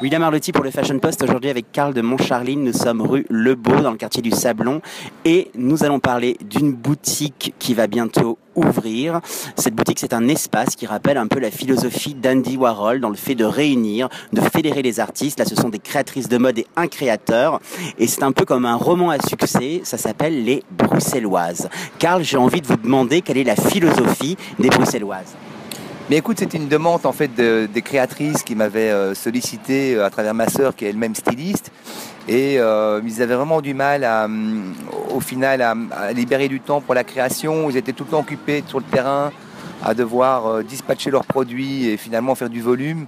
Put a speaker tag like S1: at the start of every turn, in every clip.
S1: William Arlotti pour le Fashion Post. Aujourd'hui avec Karl de Montcharline, nous sommes rue Lebeau dans le quartier du Sablon et nous allons parler d'une boutique qui va bientôt ouvrir. Cette boutique, c'est un espace qui rappelle un peu la philosophie d'Andy Warhol dans le fait de réunir, de fédérer les artistes. Là, ce sont des créatrices de mode et un créateur. Et c'est un peu comme un roman à succès. Ça s'appelle Les Bruxelloises. Karl, j'ai envie de vous demander quelle est la philosophie des Bruxelloises.
S2: Mais écoute, c'était une demande en fait des créatrices qui m'avaient euh, sollicité euh, à travers ma sœur qui est elle-même styliste. Et euh, ils avaient vraiment du mal à, au final à, libérer du temps pour la création. Ils étaient tout le temps occupés sur le terrain à devoir dispatcher leurs produits et finalement faire du volume.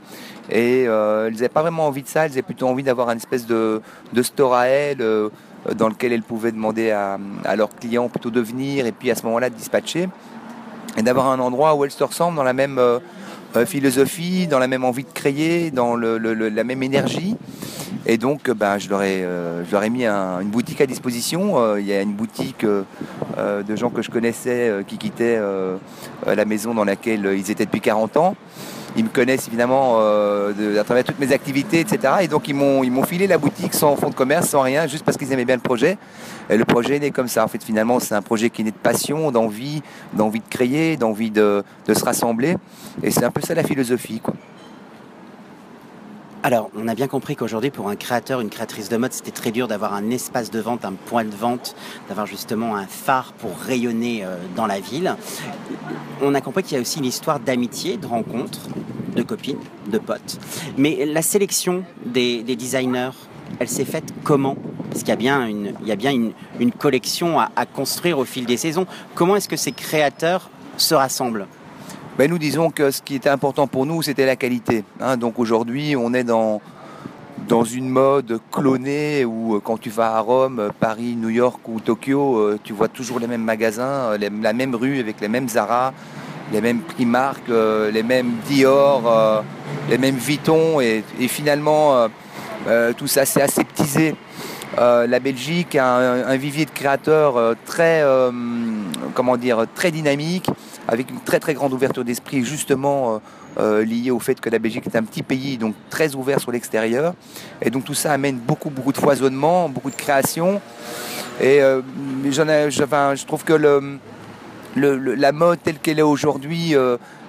S2: Et ils n'avaient pas vraiment envie de ça, ils avaient plutôt envie d'avoir une espèce de, store à elles dans lequel elles pouvaient demander à, leurs clients plutôt de venir et puis à ce moment-là de dispatcher et d'avoir un endroit où elles se ressemblent dans la même euh, euh, philosophie, dans la même envie de créer, dans la même énergie. Et donc, euh, ben, je, leur ai, je leur ai mis une boutique à disposition. il y a une boutique de gens que je connaissais qui quittaient la maison dans laquelle ils étaient depuis 40 ans. Ils me connaissent évidemment à travers toutes mes activités, etc. Et donc, ils m'ont filé la boutique sans fonds de commerce, sans rien, juste parce qu'ils aimaient bien le projet. Et le projet est né comme ça. En fait, finalement, c'est un projet qui est né de passion, d'envie, d'envie de créer, d'envie de, se rassembler. Et c'est un peu ça la philosophie, quoi.
S1: Alors, on a bien compris qu'aujourd'hui, pour un créateur, une créatrice de mode, c'était très dur d'avoir un espace de vente, un point de vente, d'avoir justement un phare pour rayonner euh, dans la ville. On a compris qu'il y a aussi une histoire d'amitié, de rencontres, de copines, de potes. Mais la sélection des designers, elle s'est faite comment? Parce qu'il y a bien une, collection à, construire au fil des saisons. Comment est-ce que ces créateurs se rassemblent?
S2: Ben, Nous disons que ce qui était important pour nous, c'était la qualité. Hein. donc aujourd'hui, on est dans, dans une mode clonée où euh, quand tu vas à Rome, Paris, New York ou Tokyo, euh, tu vois toujours les mêmes magasins, euh, la même rue avec les mêmes Zara, les mêmes Primark, les mêmes Dior, les mêmes Vuitton et, finalement tout ça s'est aseptisé. La Belgique a un, vivier de créateurs très, comment dire, très dynamique, avec une très très grande ouverture d'esprit, justement liée au fait que la Belgique est un petit pays, donc très ouvert sur l'extérieur. Et donc tout ça amène beaucoup beaucoup de foisonnement, beaucoup de création. Et je trouve que la mode telle qu'elle est aujourd'hui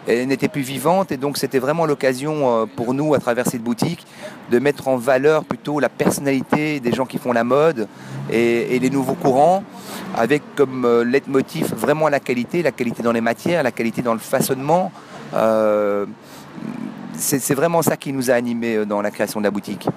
S2: n'était plus vivante et donc c'était vraiment l'occasion euh, pour nous à travers cette boutique de mettre en valeur plutôt la personnalité des gens qui font la mode et, les nouveaux courants avec comme euh, leitmotiv vraiment la qualité, la qualité dans les matières, la qualité dans le façonnement. Euh, c'est vraiment ça qui nous a animés dans la création de la boutique.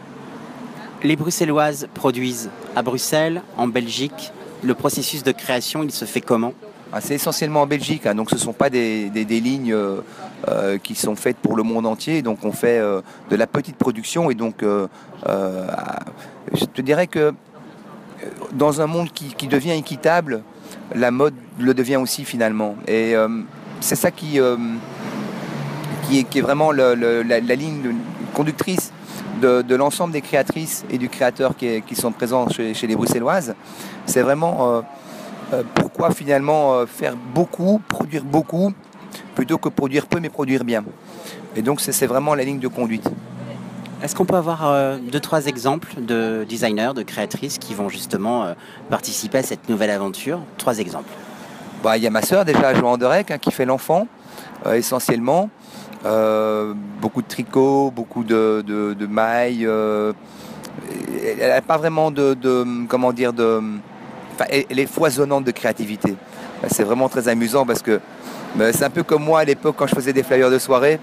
S1: Les Bruxelloises produisent à Bruxelles, en Belgique. Le processus de création, il se fait comment?
S2: C'est essentiellement en Belgique, hein, donc ce ne sont pas des, lignes euh, euh, qui sont faites pour le monde entier. Donc on fait euh, de la petite production et donc je te dirais que dans un monde qui, devient équitable, la mode le devient aussi finalement. Et c'est ça qui, qui, est, vraiment la, ligne conductrice de, l'ensemble des créatrices et du créateur qui, sont présents chez, chez les Bruxelloises. C'est vraiment pourquoi finalement euh, faire beaucoup, produire beaucoup, plutôt que produire peu mais produire bien? Et donc c'est vraiment la ligne de conduite.
S1: Est-ce qu'on peut avoir euh, deux, trois exemples de designers, de créatrices qui vont justement participer à cette nouvelle aventure? Trois exemples.
S2: Bah, il y a ma sœur déjà, Joan Derek, hein, qui fait l'enfant, essentiellement. beaucoup de tricot, beaucoup de, de, mailles. elle n'a pas vraiment de, de, comment dire, de, elle est foisonnante de créativité. C'est vraiment très amusant parce que ben, c'est un peu comme moi à l'époque quand je faisais des flyers de soirée.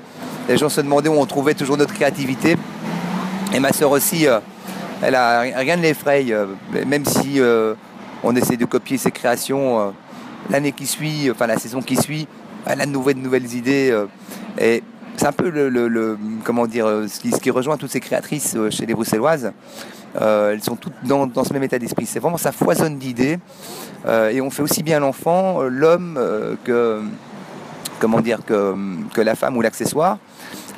S2: Les gens se demandaient où on trouvait toujours notre créativité. Et ma soeur aussi, euh, elle a rien ne l'effraie, euh, même si euh, on essaie de copier ses créations. L'année qui suit, enfin la saison qui suit, elle a de nouvelles, nouvelles idées. et c'est un peu le, comment dire, ce qui, ce qui, rejoint toutes ces créatrices chez les Bruxelloises. Euh, elles sont toutes dans, ce même état d'esprit. C'est vraiment ça foisonne d'idées. Euh, et on fait aussi bien l'enfant, euh, l'homme que comment dire que, que la femme ou l'accessoire.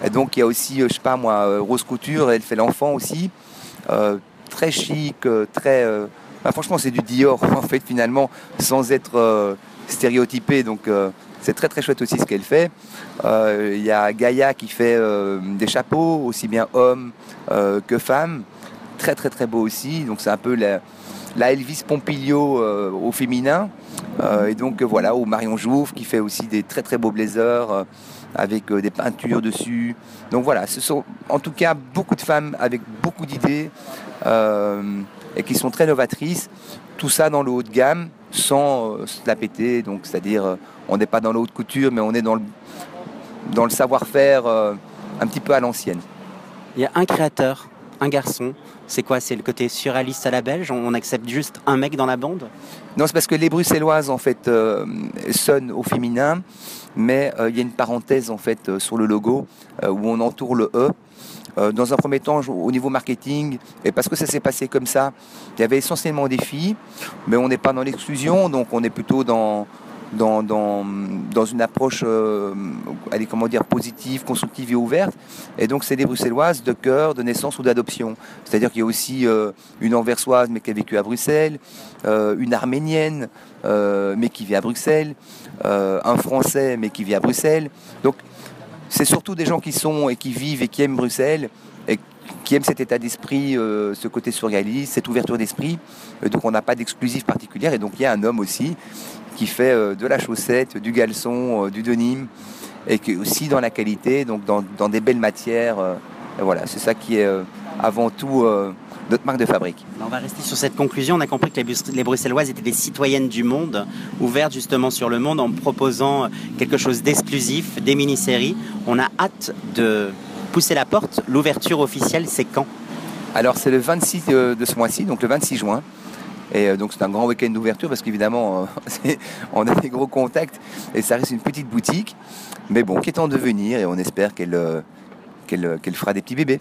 S2: Et donc il y a aussi, je sais pas moi, Rose Couture, elle fait l'enfant aussi. très chic, très. Bah, franchement, c'est du Dior en fait finalement, sans être stéréotypé. Donc C'est très très chouette aussi ce qu'elle fait. Euh, Il y a Gaïa qui fait euh, des chapeaux, aussi bien hommes euh, que femmes. Très très très beau aussi. Donc c'est un peu la, Elvis Pompilio au féminin. Et donc voilà, ou Marion Jouve qui fait aussi des très très beaux blazers avec des peintures dessus. Donc voilà, ce sont en tout cas beaucoup de femmes avec beaucoup d'idées et qui sont très novatrices. Tout ça dans le haut de gamme sans euh, se la péter. Donc c'est-à-dire euh, on n'est pas dans la haute couture, mais on est dans le, dans le savoir-faire euh, un petit peu à l'ancienne.
S1: Il y a un créateur, un garçon. C'est quoi? C'est le côté surréaliste à la belge? On accepte juste un mec dans la bande?
S2: Non, c'est parce que les bruxelloises en fait euh, sonnent au féminin, mais euh, il y a une parenthèse en fait euh, sur le logo où on entoure le E. Euh, dans un premier temps, au niveau marketing, et parce que ça s'est passé comme ça, il y avait essentiellement des filles, mais on n'est pas dans l'exclusion, donc on est plutôt dans dans, dans, une approche euh, allez, comment dire, positive, constructive et ouverte. Et donc, c'est des bruxelloises de cœur, de naissance ou d'adoption. C'est-à-dire qu'il y a aussi euh, une anversoise, mais qui a vécu à Bruxelles, une arménienne, mais qui vit à Bruxelles, un français, mais qui vit à Bruxelles. C'est surtout des gens qui sont et qui vivent et qui aiment Bruxelles et qui aiment cet état d'esprit, euh, ce côté surréaliste, cette ouverture d'esprit. Euh, donc, on n'a pas d'exclusif particulière. Et donc, il y a un homme aussi qui fait euh, de la chaussette, du caleçon, euh, du denim, et qui est aussi dans la qualité, donc dans, des belles matières. voilà, c'est ça qui est avant tout euh, notre marque de fabrique.
S1: On va rester sur cette conclusion. On a compris que les, Bruxelloises étaient des citoyennes du monde, ouvertes justement sur le monde en proposant quelque chose d'exclusif, des mini-séries. On a hâte de pousser la porte. L'ouverture officielle, c'est quand?
S2: Alors c'est le 26 de, de ce mois-ci, donc le 26 juin. Et euh, donc c'est un grand week-end d'ouverture parce qu'évidemment euh, on a des gros contacts et ça reste une petite boutique, mais bon, qui est en devenir et on espère qu'elle euh, qu'elle euh, qu'elle fera des petits bébés.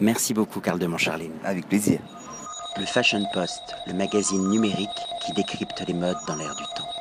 S1: Merci beaucoup, Carl de Montcharline.
S2: Avec plaisir.
S3: Le Fashion Post, le magazine numérique qui décrypte les modes dans l'air du temps.